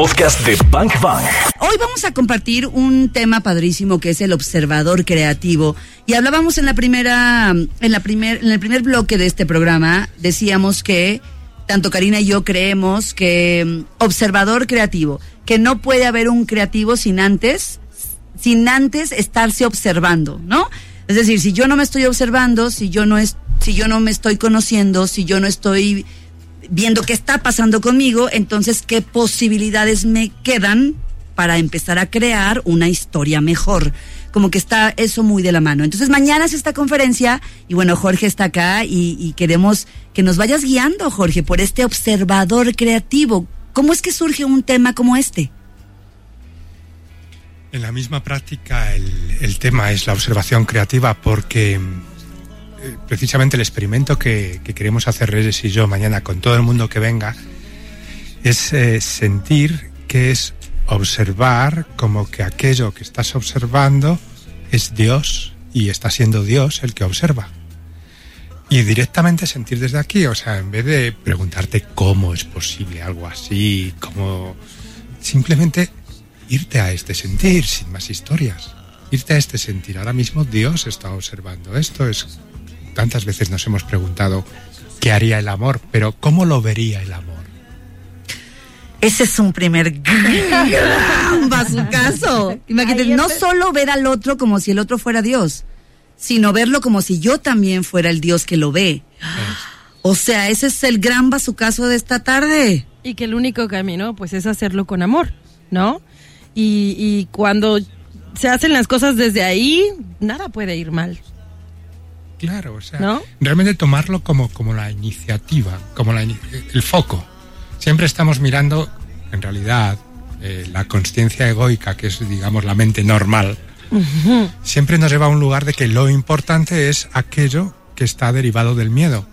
podcast de Bank Bang. Hoy vamos a compartir un tema padrísimo que es el observador creativo. Y hablábamos en la primera, en la primer, en el primer bloque de este programa, decíamos que tanto Karina y yo creemos que mm, observador creativo, que no puede haber un creativo sin antes, sin antes estarse observando, ¿no? Es decir, si yo no me estoy observando, si yo no es, si yo no me estoy conociendo, si yo no estoy viendo qué está pasando conmigo, entonces qué posibilidades me quedan para empezar a crear una historia mejor. Como que está eso muy de la mano. Entonces mañana es esta conferencia y bueno, Jorge está acá y, queremos que nos vayas guiando, Jorge, por este observador creativo. ¿Cómo es que surge un tema como este? En la misma práctica el, el tema es la observación creativa porque precisamente el experimento que, que, queremos hacer Reyes y yo mañana con todo el mundo que venga es eh, sentir que es observar como que aquello que estás observando es Dios y está siendo Dios el que observa. Y directamente sentir desde aquí, o sea, en vez de preguntarte cómo es posible algo así, cómo simplemente irte a este sentir sin más historias. Irte a este sentir. Ahora mismo Dios está observando esto. Es tantas veces nos hemos preguntado qué haría el amor, pero ¿cómo lo vería el amor? Ese es un primer gran caso. Imagínate, no solo ver al otro como si el otro fuera Dios, sino verlo como si yo también fuera el Dios que lo ve. O sea, ese es el gran bazucazo de esta tarde. Y que el único camino, pues, es hacerlo con amor, ¿no? Y, y cuando se hacen las cosas desde ahí, nada puede ir mal. Claro, o sea, ¿No? realmente tomarlo como, como la iniciativa, como la, el foco. Siempre estamos mirando, en realidad, eh, la conciencia egoica, que es, digamos, la mente normal, uh -huh. siempre nos lleva a un lugar de que lo importante es aquello que está derivado del miedo,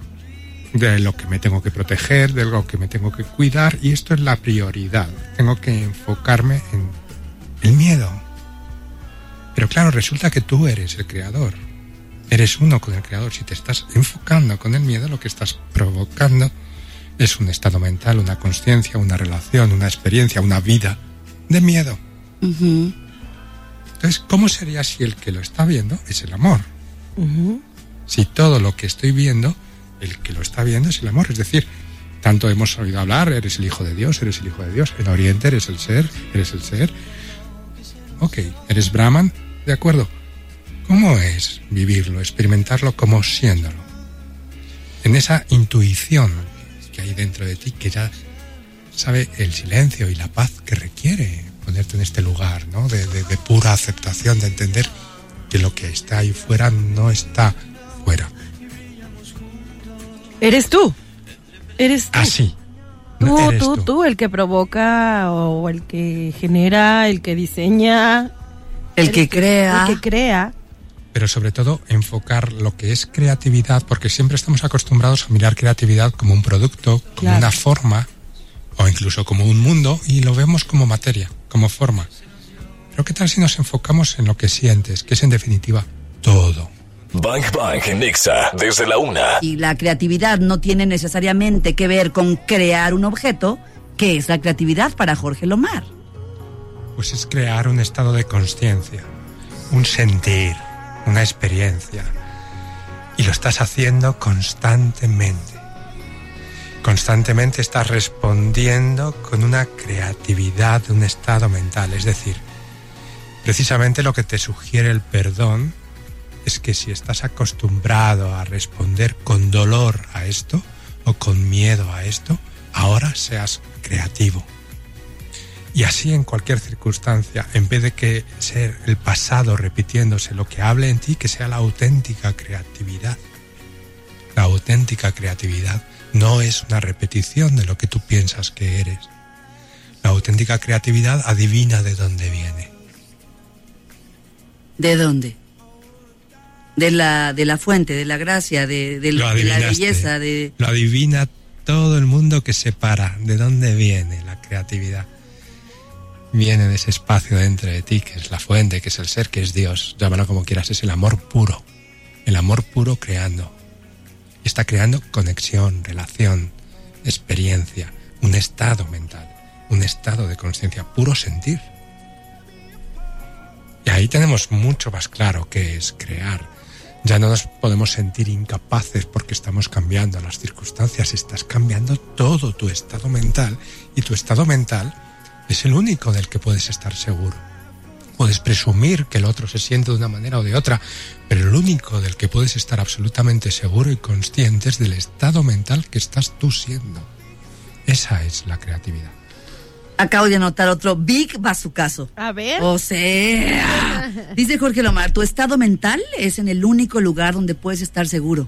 de lo que me tengo que proteger, de lo que me tengo que cuidar, y esto es la prioridad. Tengo que enfocarme en el miedo. Pero claro, resulta que tú eres el creador eres uno con el creador. Si te estás enfocando con el miedo, lo que estás provocando es un estado mental, una conciencia, una relación, una experiencia, una vida de miedo. Uh -huh. Entonces, ¿cómo sería si el que lo está viendo es el amor? Uh -huh. Si todo lo que estoy viendo, el que lo está viendo es el amor. Es decir, tanto hemos oído hablar, eres el hijo de Dios, eres el hijo de Dios. En Oriente eres el ser, eres el ser. Ok, eres Brahman, de acuerdo ¿Cómo es vivirlo, experimentarlo como siéndolo? En esa intuición que hay dentro de ti que ya sabe el silencio y la paz que requiere ponerte en este lugar, ¿no? De, de, de pura aceptación, de entender que lo que está ahí fuera no está fuera. Eres tú. Eres tú. Así. Tú, Eres tú, tú, tú, el que provoca o el que genera, el que diseña. El que crea. El que crea pero sobre todo enfocar lo que es creatividad, porque siempre estamos acostumbrados a mirar creatividad como un producto, como claro. una forma, o incluso como un mundo, y lo vemos como materia, como forma. Pero ¿qué tal si nos enfocamos en lo que sientes, que es en definitiva todo? Bang Bang en Nexa, desde la una. Y la creatividad no tiene necesariamente que ver con crear un objeto. ¿Qué es la creatividad para Jorge Lomar? Pues es crear un estado de conciencia, un sentir, una experiencia y lo estás haciendo constantemente. Constantemente estás respondiendo con una creatividad, un estado mental. Es decir, precisamente lo que te sugiere el perdón es que si estás acostumbrado a responder con dolor a esto o con miedo a esto, ahora seas creativo. Y así en cualquier circunstancia, en vez de que ser el pasado repitiéndose lo que hable en ti, que sea la auténtica creatividad. La auténtica creatividad no es una repetición de lo que tú piensas que eres. La auténtica creatividad adivina de dónde viene. ¿De dónde? De la, de la fuente, de la gracia, de, de, de la belleza. De... Lo adivina todo el mundo que separa de dónde viene la creatividad viene de ese espacio dentro de ti, que es la fuente, que es el ser, que es Dios, llámalo como quieras, es el amor puro, el amor puro creando. Está creando conexión, relación, experiencia, un estado mental. un estado de conciencia, puro sentir. Y ahí tenemos mucho más claro qué es crear. Ya no nos podemos sentir incapaces porque estamos cambiando las circunstancias, estás cambiando todo tu estado mental y tu estado mental es el único del que puedes estar seguro. Puedes presumir que el otro se siente de una manera o de otra, pero el único del que puedes estar absolutamente seguro y consciente es del estado mental que estás tú siendo. Esa es la creatividad. Acabo de anotar otro big bazucazo. A ver. O sea, dice Jorge Lomar, tu estado mental es en el único lugar donde puedes estar seguro.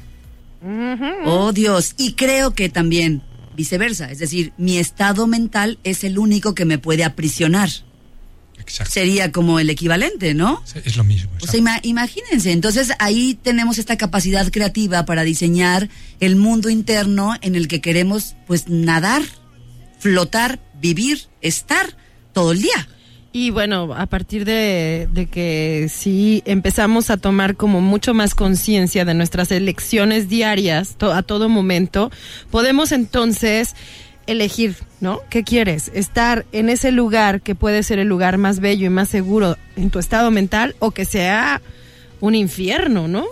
Oh Dios, y creo que también viceversa, es decir, mi estado mental es el único que me puede aprisionar. Exacto. Sería como el equivalente, ¿no? Es lo mismo. O sea, imagínense, entonces ahí tenemos esta capacidad creativa para diseñar el mundo interno en el que queremos pues nadar, flotar, vivir, estar todo el día. Y bueno, a partir de, que si empezamos a tomar como mucho más conciencia de nuestras elecciones diarias a todo momento, podemos entonces elegir, ¿no? ¿Qué quieres? ¿Estar en ese lugar que puede ser el lugar más bello y más seguro en tu estado mental o que sea un infierno, ¿no?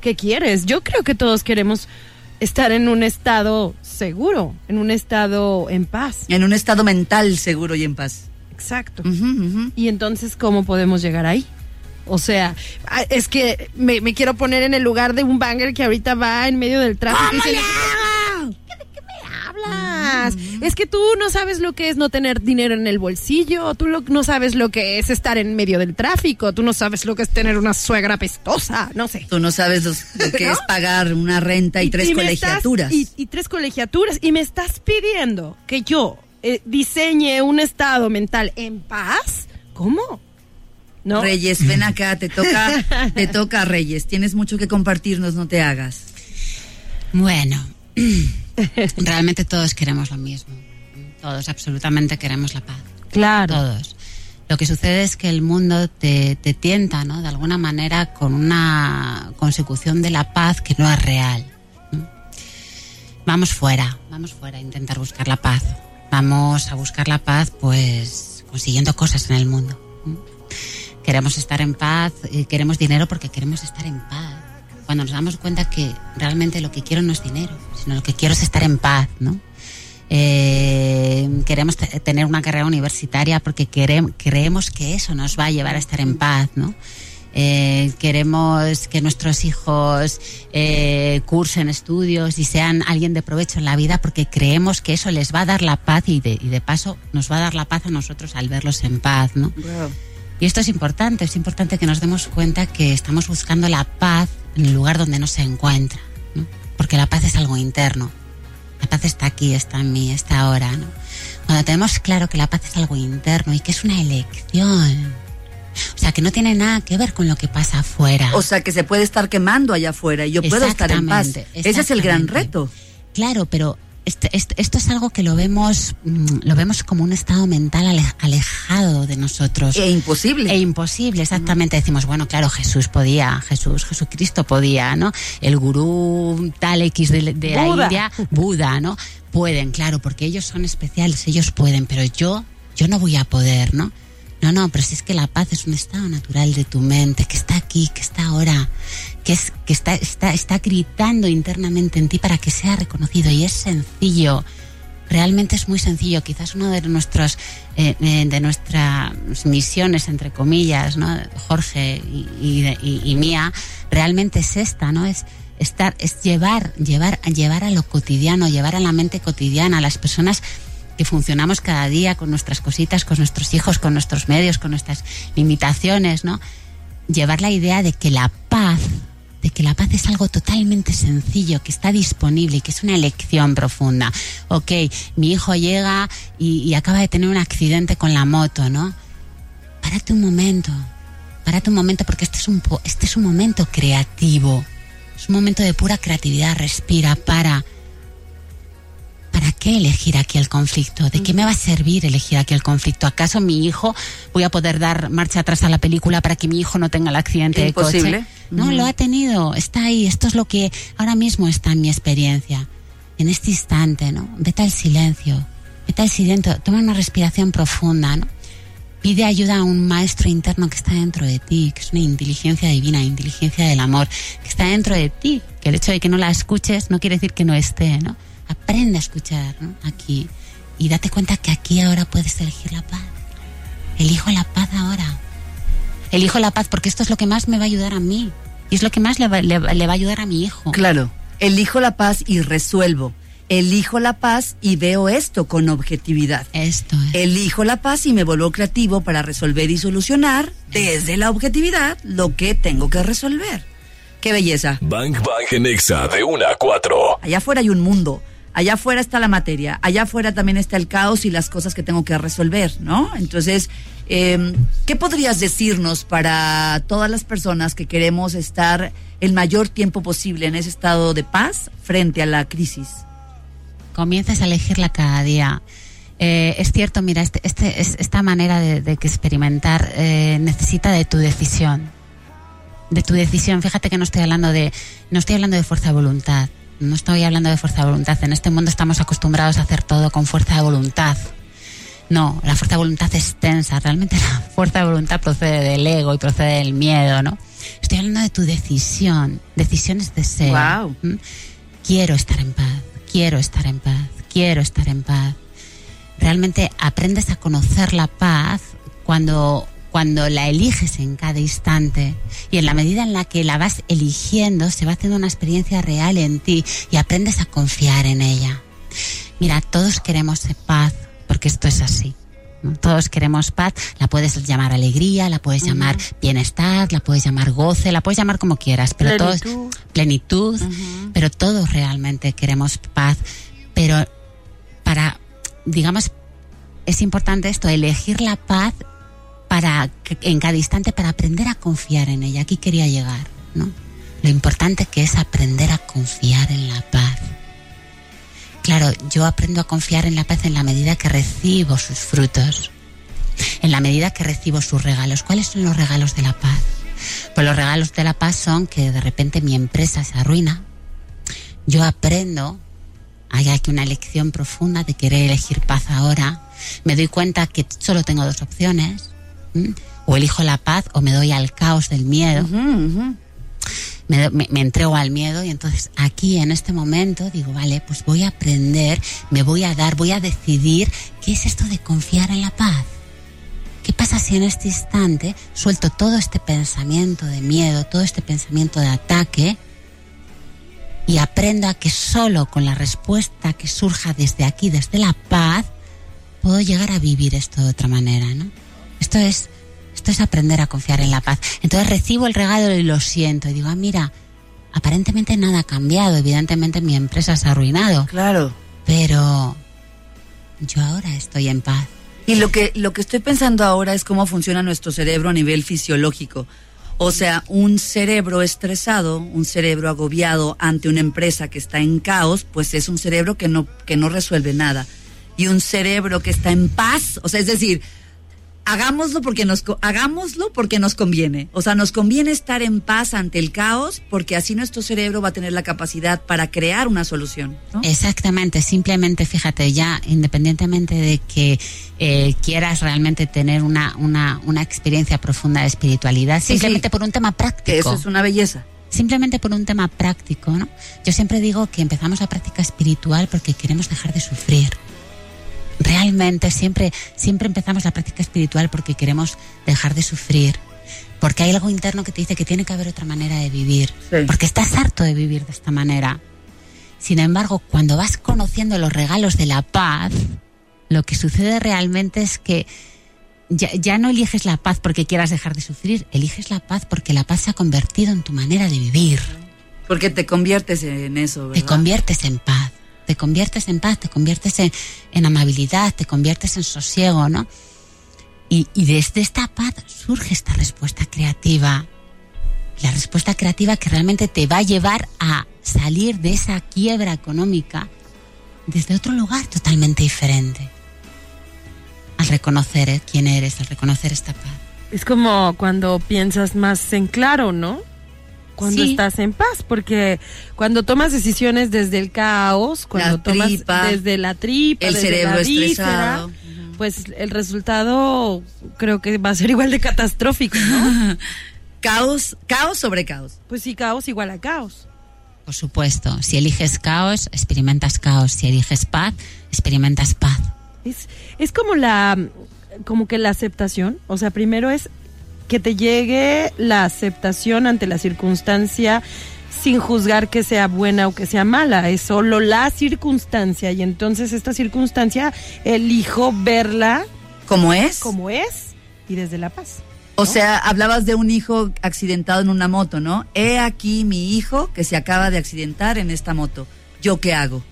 ¿Qué quieres? Yo creo que todos queremos estar en un estado seguro, en un estado en paz. En un estado mental seguro y en paz. Exacto. Y entonces, ¿cómo podemos llegar ahí? O sea, ah, es que me, quiero poner en el lugar de un banger que ahorita va en medio del tráfico. y es que tú no sabes lo que es no tener dinero en el bolsillo, tú no sabes lo que es estar en medio del tráfico, tú no sabes lo que es tener una suegra pestosa, no sé. Tú no sabes lo, que es pagar una renta y, tres colegiaturas. y, tres colegiaturas. Y me estás pidiendo que yo eh, diseñe un estado mental en paz. ¿Cómo? ¿No? Reyes, ven acá, te toca, te toca, Reyes. Tienes mucho que compartirnos, no te hagas. Bueno, realmente todos queremos lo mismo. Todos absolutamente queremos la paz. Claro. Todos. Lo que sucede es que el mundo te, te, tienta, ¿no? De alguna manera con una consecución de la paz que no es real. Vamos fuera, vamos fuera a intentar buscar la paz. Vamos a buscar la paz, pues, consiguiendo cosas en el mundo. Queremos estar en paz, y queremos dinero porque queremos estar en paz cuando nos damos cuenta que realmente lo que quiero no es dinero, sino lo que quiero es estar en paz, ¿no? Eh, queremos tener una carrera universitaria porque creemos que eso nos va a llevar a estar en paz, ¿no? Eh, queremos que nuestros hijos eh, cursen estudios y sean alguien de provecho en la vida porque creemos que eso les va a dar la paz y de, y de paso nos va a dar la paz a nosotros al verlos en paz, ¿no? Y esto es importante, es importante que nos demos cuenta que estamos buscando la paz en el lugar donde no se encuentra, ¿no? porque la paz es algo interno. La paz está aquí, está en mí, está ahora. ¿no? Cuando tenemos claro que la paz es algo interno y que es una elección, o sea, que no tiene nada que ver con lo que pasa afuera. O sea, que se puede estar quemando allá afuera y yo puedo estar en paz. Ese es el gran reto. Claro, pero este, este, esto es algo que lo vemos, mm, lo vemos como un estado mental alejado de nosotros. E imposible. E imposible, exactamente. Decimos, bueno, claro, Jesús podía, Jesús, Jesucristo podía, ¿no? El gurú tal X de, la India, Buda, ¿no? Pueden, claro, porque ellos son especiales, ellos pueden, pero yo, yo no voy a poder, ¿no? No, no, pero si es que la paz es un estado natural de tu mente, que está aquí, que está ahora, que, es, que está, está, está gritando internamente en ti para que sea reconocido. Y es sencillo, realmente es muy sencillo. Quizás una de, nuestros, eh, eh, de nuestras misiones, entre comillas, ¿no? Jorge y, mía, realmente es esta, ¿no? Es, estar, es llevar, llevar, llevar a lo cotidiano, llevar a la mente cotidiana, a las personas que funcionamos cada día con nuestras cositas, con nuestros hijos, con nuestros medios, con nuestras limitaciones, ¿no? Llevar la idea de que la paz, de que la paz es algo totalmente sencillo, que está disponible y que es una elección profunda. Ok, mi hijo llega y, acaba de tener un accidente con la moto, ¿no? Párate un momento, párate un momento porque este es un, este es un momento creativo, es un momento de pura creatividad, respira, para ¿para qué elegir aquí el conflicto? ¿De qué me va a servir elegir aquí el conflicto? ¿Acaso mi hijo voy a poder dar marcha atrás a la película para que mi hijo no tenga el accidente de coche? No, lo ha tenido, está ahí, esto es lo que ahora mismo está en mi experiencia, en este instante, ¿no? Vete al silencio, ¿Qué tal si dentro, toma una respiración profunda, ¿no? Pide ayuda a un maestro interno que está dentro de ti, que es una inteligencia divina, inteligencia del amor, que está dentro de ti, que el hecho de que no la escuches no quiere decir que no esté, ¿no? Aprende a escuchar, ¿no? Aquí. Y date cuenta que aquí ahora puedes elegir la paz. Elijo la paz ahora. Elijo la paz porque esto es lo que más me va a ayudar a mí. Y es lo que más le va, le va a ayudar a mi hijo. Claro. Elijo la paz y resuelvo elijo la paz y veo esto con objetividad. Esto es. Elijo la paz y me vuelvo creativo para resolver y solucionar desde la objetividad lo que tengo que resolver. ¡Qué belleza! Bank Bank en Exa de 1 a 4. Allá afuera hay un mundo. Allá afuera está la materia, allá afuera también está el caos y las cosas que tengo que resolver, ¿no? Entonces, eh, ¿qué podrías decirnos para todas las personas que queremos estar el mayor tiempo posible en ese estado de paz frente a la crisis? comiences a elegirla cada día. Eh, es cierto, mira, este, este, esta manera de, experimentar eh, necesita de tu decisión. De tu decisión. Fíjate que no estoy hablando de, no estoy hablando de fuerza de voluntad. No estoy hablando de fuerza de voluntad. En este mundo estamos acostumbrados a hacer todo con fuerza de voluntad. No, la fuerza de voluntad es tensa. Realmente la fuerza de voluntad procede del ego y procede del miedo, ¿no? Estoy hablando de tu decisión. Decisiones de ser. Wow. ¿Mm? Quiero estar en paz quiero estar en paz, quiero estar en paz. Realmente aprendes a conocer la paz cuando, cuando la eliges en cada instante y en la medida en la que la vas eligiendo se va haciendo una experiencia real en ti y aprendes a confiar en ella. Mira, todos queremos paz porque esto es así. Todos queremos paz, la puedes llamar alegría, la puedes llamar bienestar, la puedes llamar goce, la puedes llamar como quieras, pero plenitud. todos plenitud, pero todos realmente queremos paz, pero para digamos es importante esto, elegir la paz para en cada instante para aprender a confiar en ella. Aquí quería llegar, ¿no? Lo importante que es aprender a confiar en la paz. Claro, yo aprendo a confiar en la paz en la medida que recibo sus frutos, en la medida que recibo sus regalos. ¿Cuáles son los regalos de la paz? Pues los regalos de la paz son que de repente mi empresa se arruina. Yo aprendo, hay aquí una lección profunda de querer elegir paz ahora. Me doy cuenta que solo tengo dos opciones. O elijo la paz o me doy al caos del miedo me, entrego al miedo y entonces aquí en este momento digo, vale, pues voy a aprender, me voy a dar, voy a decidir qué es esto de confiar en la paz. ¿Qué pasa si en este instante suelto todo este pensamiento de miedo, todo este pensamiento de ataque y aprendo a que solo con la respuesta que surja desde aquí, desde la paz, puedo llegar a vivir esto de otra manera, ¿no? Esto es esto es aprender a confiar en la paz. Entonces recibo el regalo y lo siento. Y digo, ah, mira, aparentemente nada ha cambiado. Evidentemente mi empresa se ha arruinado. Claro. Pero yo ahora estoy en paz. Y lo que, lo que estoy pensando ahora es cómo funciona nuestro cerebro a nivel fisiológico. O sea, un cerebro estresado, un cerebro agobiado ante una empresa que está en caos, pues es un cerebro que no, que no resuelve nada. Y un cerebro que está en paz, o sea, es decir, hagámoslo porque nos hagámoslo porque nos conviene. O sea, nos conviene estar en paz ante el caos porque así nuestro cerebro va a tener la capacidad para crear una solución. Exactamente, simplemente fíjate ya, independientemente de que eh, quieras realmente tener una, una, una experiencia profunda de espiritualidad, simplemente por un tema práctico. Eso es una belleza simplemente por un tema práctico, ¿no? Yo siempre digo que empezamos la práctica espiritual porque queremos dejar de sufrir realmente siempre, siempre empezamos la práctica espiritual porque queremos dejar de sufrir, porque hay algo interno que te dice que tiene que haber otra manera de vivir, porque estás harto de vivir de esta manera. Sin embargo, cuando vas conociendo los regalos de la paz, lo que sucede realmente es que ya, ya, no eliges la paz porque quieras dejar de sufrir, eliges la paz porque la paz se ha convertido en tu manera de vivir. Porque te conviertes en eso, ¿verdad? Te conviertes en paz te conviertes en paz, te conviertes en, amabilidad, te conviertes en sosiego, ¿no? Y, desde esta paz surge esta respuesta creativa. La respuesta creativa que realmente te va a llevar a salir de esa quiebra económica desde otro lugar totalmente diferente. Al reconocer ¿eh? quién eres, al reconocer esta paz. Es como cuando piensas más en claro, ¿no? Cuando estás en paz, porque cuando tomas decisiones desde el caos, cuando tomas desde la tripa, el desde cerebro la víscera, pues el resultado creo que va a ser igual de catastrófico, ¿no? caos, caos sobre caos. Pues sí, caos igual a caos. Por supuesto, si eliges caos, experimentas caos. Si eliges paz, experimentas paz. Es, es como la, como que la aceptación. O sea, primero es que te llegue la aceptación ante la circunstancia sin juzgar que sea buena o que sea mala, es solo la circunstancia y entonces esta circunstancia elijo verla como es, como es y desde la paz. O sea, hablabas de un hijo accidentado en una moto, ¿no? He aquí mi hijo que se acaba de accidentar en esta moto. ¿Yo qué hago?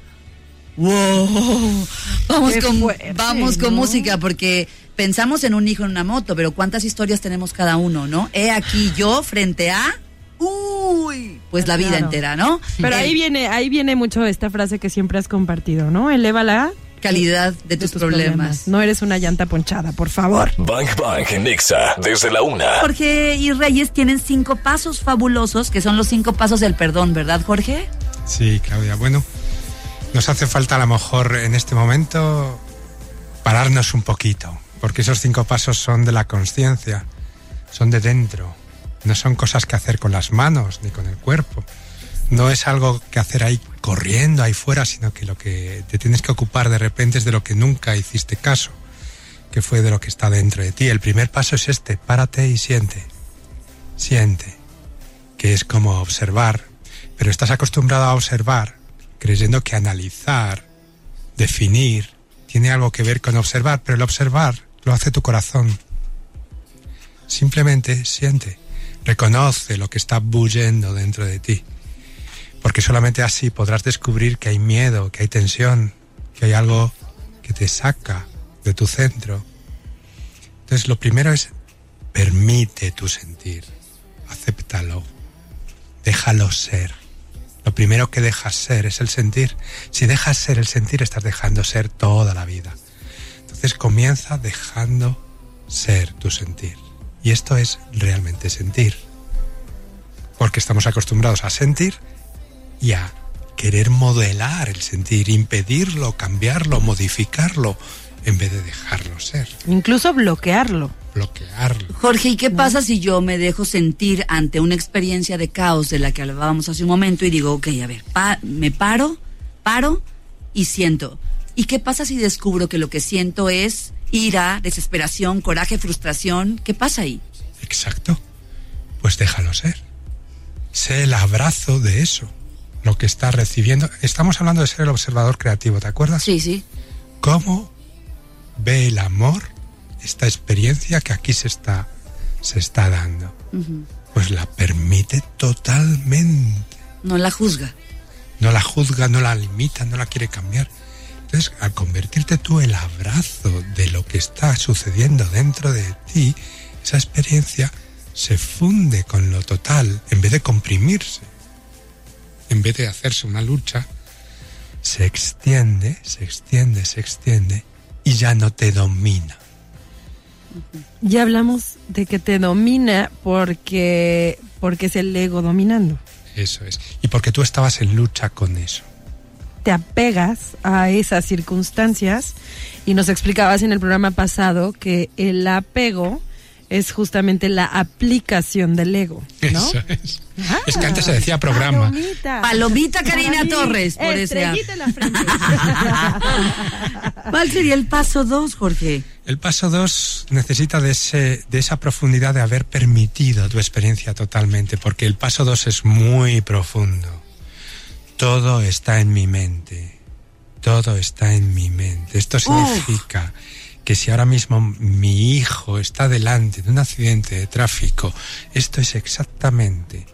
¡Wow! Vamos con, vamos con música porque pensamos en un hijo en una moto, pero ¿cuántas historias tenemos cada uno, no? He aquí yo frente a... Uy, pues la vida entera, ¿no? Pero ahí viene, ahí viene mucho esta frase que siempre has compartido, ¿no? Elévala calidad de, tus, problemas. No eres una llanta ponchada, por favor. Bank Bank Nexa, desde la una. Jorge y Reyes tienen cinco pasos fabulosos, que son los cinco pasos del perdón, ¿verdad, Jorge? Sí, Claudia. Bueno, nos hace falta a lo mejor en este momento pararnos un poquito, porque esos cinco pasos son de la conciencia, son de dentro, no son cosas que hacer con las manos ni con el cuerpo. No es algo que hacer ahí corriendo ahí fuera, sino que lo que te tienes que ocupar de repente es de lo que nunca hiciste caso, que fue de lo que está dentro de ti. El primer paso es este, párate y siente, siente, que es como observar, pero estás acostumbrado a observar creyendo que analizar, definir, tiene algo que ver con observar, pero el observar lo hace tu corazón. Simplemente siente, reconoce lo que está bullendo dentro de ti porque solamente así podrás descubrir que hay miedo, que hay tensión, que hay algo que te saca de tu centro. Entonces lo primero es permite tu sentir, acéptalo, déjalo ser. Lo primero que dejas ser es el sentir. Si dejas ser el sentir, estás dejando ser toda la vida. Entonces comienza dejando ser tu sentir. Y esto es realmente sentir. Porque estamos acostumbrados a sentir y a querer modelar el sentir, impedirlo, cambiarlo, modificarlo, en vez de dejarlo ser. Incluso bloquearlo. Bloquearlo. Jorge, ¿y qué pasa si yo me dejo sentir ante una experiencia de caos de la que hablábamos hace un momento y digo, ok, a ver, me paro, paro y siento? ¿Y qué pasa si descubro que lo que siento es ira, desesperación, coraje, frustración? ¿Qué pasa ahí? Exacto. Pues déjalo ser. Sé el abrazo de eso lo que está recibiendo. Estamos hablando de ser el observador creativo, ¿te acuerdas? Sí, sí. ¿Cómo ve el amor esta experiencia que aquí se está, se está dando? Pues la permite totalmente. No la juzga. No la juzga, no la limita, no la quiere cambiar. Entonces, al convertirte tú el abrazo de lo que está sucediendo dentro de ti, esa experiencia se funde con lo total en vez de comprimirse en vez de hacerse una lucha, se extiende, se extiende, se extiende y ya no te domina. Ya hablamos de que te domina porque, porque es el ego dominando. Eso es. Y porque tú estabas en lucha con eso. Te apegas a esas circunstancias y nos explicabas en el programa pasado que el apego es justamente la aplicación del ego, ¿no? Eso es. es que antes se decía programa. Palomita, Karina Torres, por ese. la frente. ¿Cuál sería el paso dos, Jorge? El paso dos necesita de, ese, de esa profundidad de haber permitido tu experiencia totalmente, porque el paso dos es muy profundo. Todo está en mi mente. Todo está en mi mente. Esto significa que si ahora mismo mi hijo está delante de un accidente de tráfico, esto es exactamente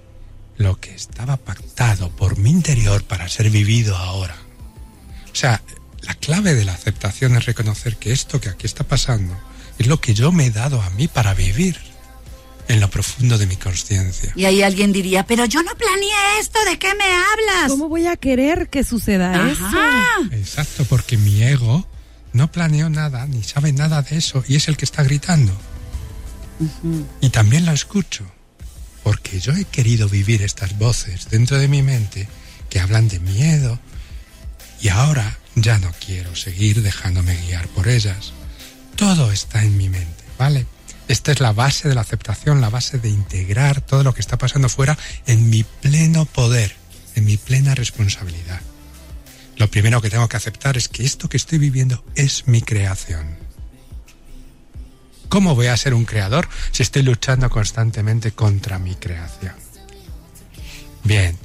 lo que estaba pactado por mi interior para ser vivido ahora. O sea, la clave de la aceptación es reconocer que esto que aquí está pasando es lo que yo me he dado a mí para vivir en lo profundo de mi conciencia. Y ahí alguien diría, pero yo no planeé esto, ¿de qué me hablas? ¿Cómo voy a querer que suceda eso? Exacto, porque mi ego no planeó nada, ni sabe nada de eso, y es el que está gritando. Y también lo escucho. porque yo he querido vivir estas voces dentro de mi mente que hablan de miedo y ahora ya no quiero seguir dejándome guiar por ellas. Todo está en mi mente, ¿vale? Esta es la base de la aceptación, la base de integrar todo lo que está pasando fuera en mi pleno poder, en mi plena responsabilidad. Lo primero que tengo que aceptar es que esto que estoy viviendo es mi creación. ¿Cómo voy a ser un creador si estoy luchando constantemente contra mi creación? Bien,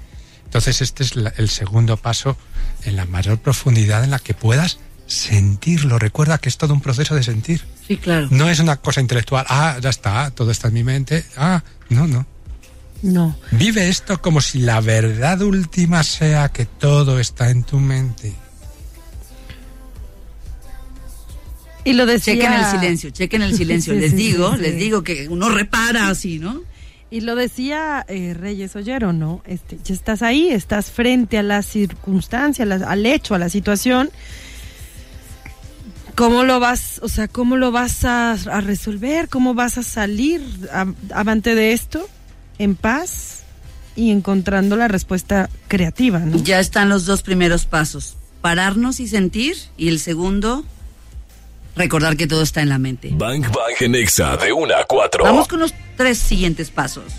entonces este es el segundo paso en la mayor profundidad en la que puedas sentirlo. Recuerda que es todo un proceso de sentir. Sí, claro. No es una cosa intelectual. Ah, ya está, todo está en mi mente. Ah, no, no. No. Vive esto como si la verdad última sea que todo está en tu mente. Y lo decía... Chequen el silencio, chequen el silencio. les digo, les digo que uno repara así, ¿no? Y lo decía eh, Reyes Ollero, ¿no? Este, ya estás ahí, estás frente a la circunstancia, al hecho, a la situación. ¿Cómo lo vas, o sea, cómo lo vas a, resolver? ¿Cómo vas a salir avante de esto en paz y encontrando la respuesta creativa, ¿no? Ya están los dos primeros pasos. Pararnos y sentir y el segundo recordar que todo está en la mente. Bank Bank en Exa de 1 a 4. Vamos con los tres siguientes pasos.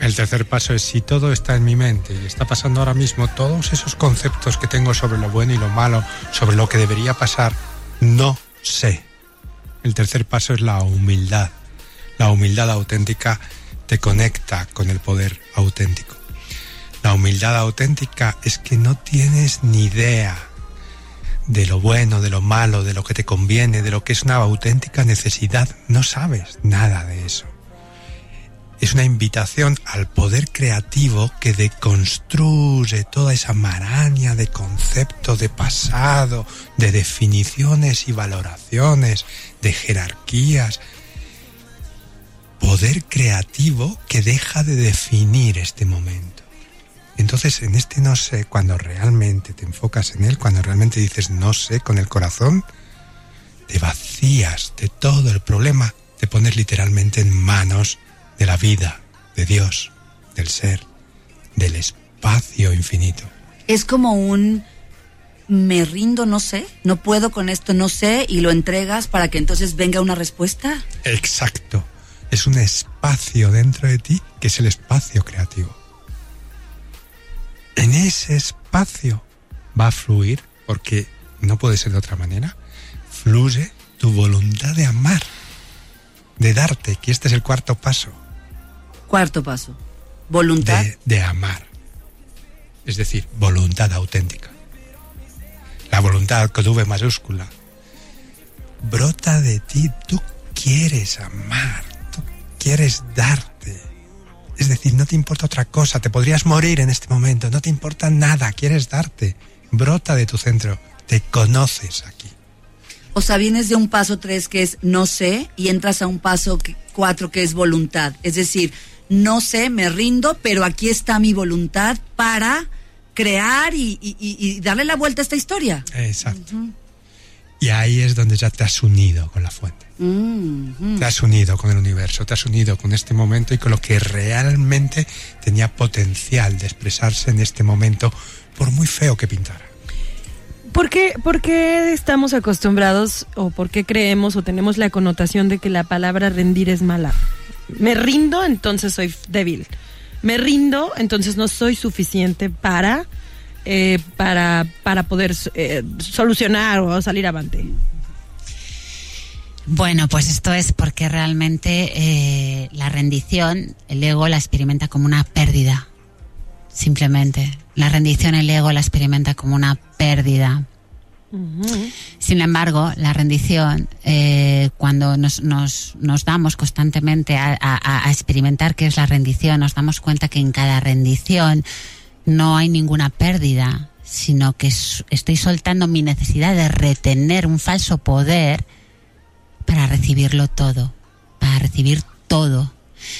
El tercer paso es si todo está en mi mente y está pasando ahora mismo, todos esos conceptos que tengo sobre lo bueno y lo malo, sobre lo que debería pasar, no sé. El tercer paso es la humildad. La humildad auténtica te conecta con el poder auténtico. La humildad auténtica es que no tienes ni idea de lo bueno, de lo malo, de lo que te conviene, de lo que es una auténtica necesidad. No sabes nada de eso. Es una invitación al poder creativo que deconstruye toda esa maraña de conceptos, de pasado, de definiciones y valoraciones, de jerarquías. Poder creativo que deja de definir este momento entonces, en este no sé, cuando realmente te enfocas en él, cuando realmente dices no sé con el corazón, te vacías de todo el problema, te pones literalmente en manos de la vida, de Dios, del ser, del espacio infinito. Es como un me rindo, no sé, no puedo con esto, no sé, y lo entregas para que entonces venga una respuesta. Exacto. Es un espacio dentro de ti que es el espacio creativo en ese espacio va a fluir, porque no puede ser de otra manera, fluye tu voluntad de amar, de darte, que este es el cuarto paso. Cuarto paso, voluntad. De, amar, es decir, voluntad auténtica. La voluntad con V mayúscula brota de ti, tú quieres amar, tú quieres darte es decir, no te importa otra cosa, te podrías morir en este momento, no te importa nada, quieres darte. Brota de tu centro, te conoces aquí. O sea, vienes de un paso tres que es no sé y entras a un paso cuatro que es voluntad. Es decir, no sé, me rindo, pero aquí está mi voluntad para crear y, darle la vuelta a esta historia. Exacto. Y ahí es donde ya te has unido con la fuente. Te has unido con el universo, te has unido con este momento y con lo que realmente tenía potencial de expresarse en este momento, por muy feo que pintara. ¿Por qué, ¿Por qué estamos acostumbrados o por qué creemos o tenemos la connotación de que la palabra rendir es mala? Me rindo, entonces soy débil. Me rindo, entonces no soy suficiente para eh, para, para poder eh, solucionar o salir avante? Bueno, pues esto es porque realmente eh, la rendición, el ego la experimenta como una pérdida. Simplemente. La rendición, el ego la experimenta como una pérdida. Sin embargo, la rendición, cuando nos, nos, nos, damos constantemente a, a, experimentar qué es la rendición, nos damos cuenta que en cada rendición no hay ninguna pérdida, sino que estoy soltando mi necesidad de retener un falso poder para recibirlo todo, para recibir todo.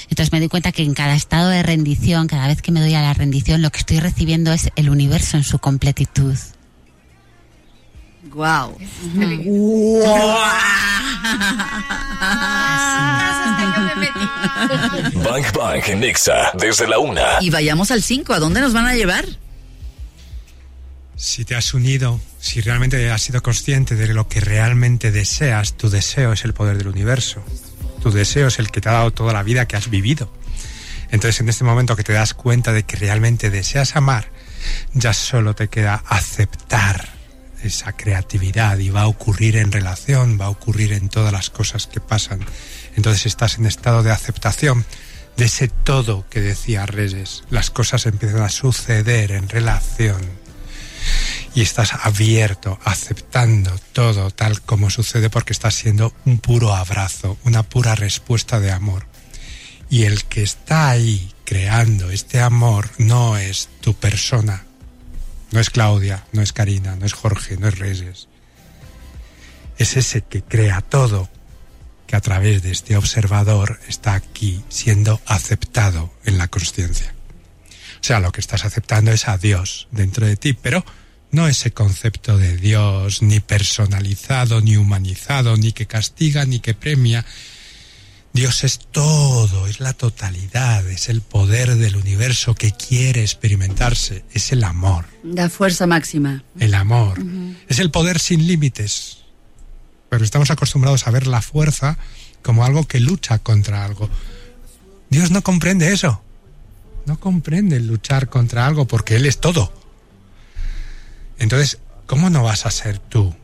Entonces me doy cuenta que en cada estado de rendición, cada vez que me doy a la rendición, lo que estoy recibiendo es el universo en su completitud. Wow. Bank Bank Nexa, desde la una. Y vayamos al 5, ¿a dónde nos van a llevar? Si te has unido, si realmente has sido consciente de lo que realmente deseas, tu deseo es el poder del universo. Tu deseo es el que te ha dado toda la vida que has vivido. Entonces en este momento que te das cuenta de que realmente deseas amar, ya solo te queda aceptar esa creatividad y va a ocurrir en relación, va a ocurrir en todas las cosas que pasan. Entonces estás en estado de aceptación de ese todo que decía Reyes. Las cosas empiezan a suceder en relación y estás abierto, aceptando todo tal como sucede porque estás siendo un puro abrazo, una pura respuesta de amor. Y el que está ahí creando este amor no es tu persona, no es Claudia, no es Karina, no es Jorge, no es Reyes. Es ese que crea todo, que a través de este observador está aquí siendo aceptado en la conciencia. O sea, lo que estás aceptando es a Dios dentro de ti, pero no ese concepto de Dios ni personalizado, ni humanizado, ni que castiga, ni que premia. Dios es todo, es la totalidad, es el poder del universo que quiere experimentarse, es el amor. La fuerza máxima. El amor. Es el poder sin límites. Pero estamos acostumbrados a ver la fuerza como algo que lucha contra algo. Dios no comprende eso. No comprende luchar contra algo porque Él es todo. Entonces, ¿cómo no vas a ser tú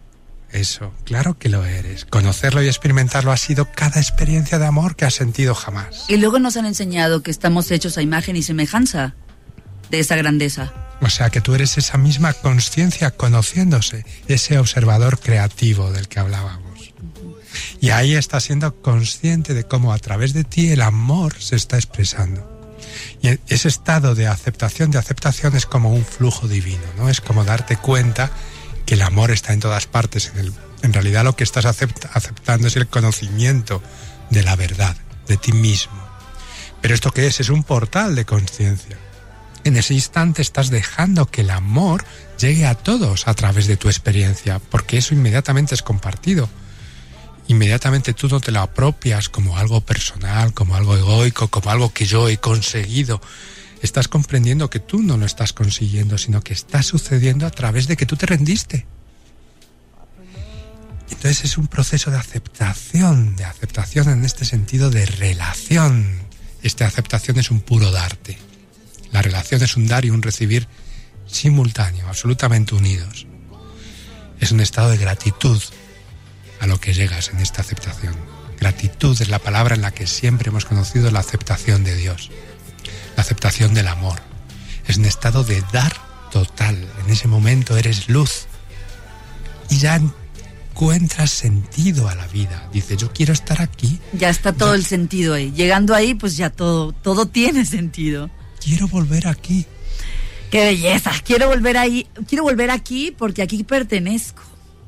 eso? Claro que lo eres. Conocerlo y experimentarlo ha sido cada experiencia de amor que has sentido jamás. Y luego nos han enseñado que estamos hechos a imagen y semejanza de esa grandeza. O sea que tú eres esa misma conciencia conociéndose, ese observador creativo del que hablábamos. Y ahí estás siendo consciente de cómo a través de ti el amor se está expresando. Y ese estado de aceptación, de aceptación es como un flujo divino, ¿no? Es como darte cuenta que el amor está en todas partes. En, el, en realidad lo que estás aceptando es el conocimiento de la verdad, de ti mismo. Pero esto que es es un portal de conciencia. En ese instante estás dejando que el amor llegue a todos a través de tu experiencia, porque eso inmediatamente es compartido inmediatamente tú no te lo apropias como algo personal, como algo egoico, como algo que yo he conseguido. Estás comprendiendo que tú no lo estás consiguiendo, sino que está sucediendo a través de que tú te rendiste. Entonces es un proceso de aceptación, de aceptación en este sentido de relación. Esta aceptación es un puro darte. La relación es un dar y un recibir simultáneo, absolutamente unidos. Es un estado de gratitud, a lo que llegas en esta aceptación. Gratitud es la palabra en la que siempre hemos conocido la aceptación de Dios, la aceptación del amor. Es un estado de dar total. En ese momento eres luz y ya encuentras sentido a la vida. Dice, yo quiero estar aquí. Ya está todo el sentido ahí. Llegando ahí, pues ya todo, todo tiene sentido. Quiero volver aquí. Qué belleza. Quiero volver ahí. Quiero volver aquí porque aquí pertenezco.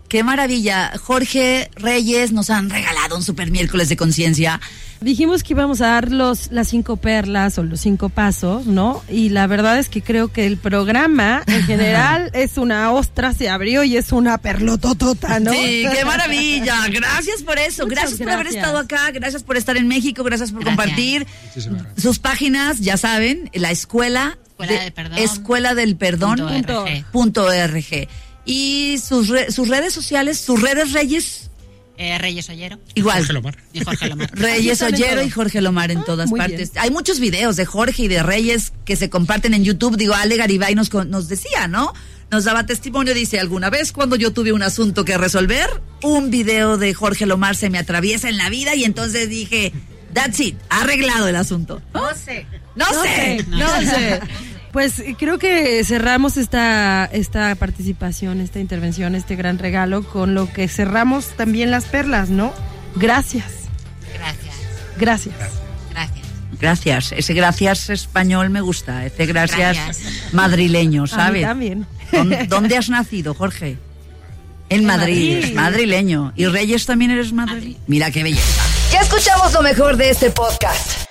Qué maravilla. Jorge Reyes nos han regalado un super miércoles de conciencia. Dijimos que íbamos a dar los, las cinco perlas o los cinco pasos, ¿no? Y la verdad es que creo que el programa en general es una ostra, se abrió y es una perlototota, ¿no? Sí, qué maravilla. Gracias por eso. Gracias, por haber estado acá. Gracias por estar en México. Gracias por compartir sus páginas. Ya saben, la escuela. Escuela, del perdón. escuela del perdón. Punto, y sus, sus redes sociales, sus redes Reyes. Eh, Reyes Ollero. Igual. Jorge Lomar. Y Jorge Lomar. Reyes Ollero y Jorge Lomar en ah, todas partes. Hay muchos videos de Jorge y de Reyes que se comparten en YouTube. Digo, Ale Garibay nos, nos decía, ¿no? Nos daba testimonio, dice, alguna vez cuando yo tuve un asunto que resolver, un video de Jorge Lomar se me atraviesa en la vida y entonces dije, that's it, arreglado el asunto. No sé. No, sé, no sé. Pues creo que cerramos esta, esta participación, esta intervención, este gran regalo con lo que cerramos también las perlas, ¿no? Gracias. Gracias. Gracias. Gracias. Gracias. Ese gracias español me gusta. Ese gracias, madrileño, ¿sabes? también. ¿Dónde has nacido, Jorge? En Madrid, madrileño. ¿Y Reyes también eres madrid? Mira qué belleza. Ya escuchamos lo mejor de este podcast.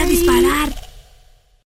a disparar.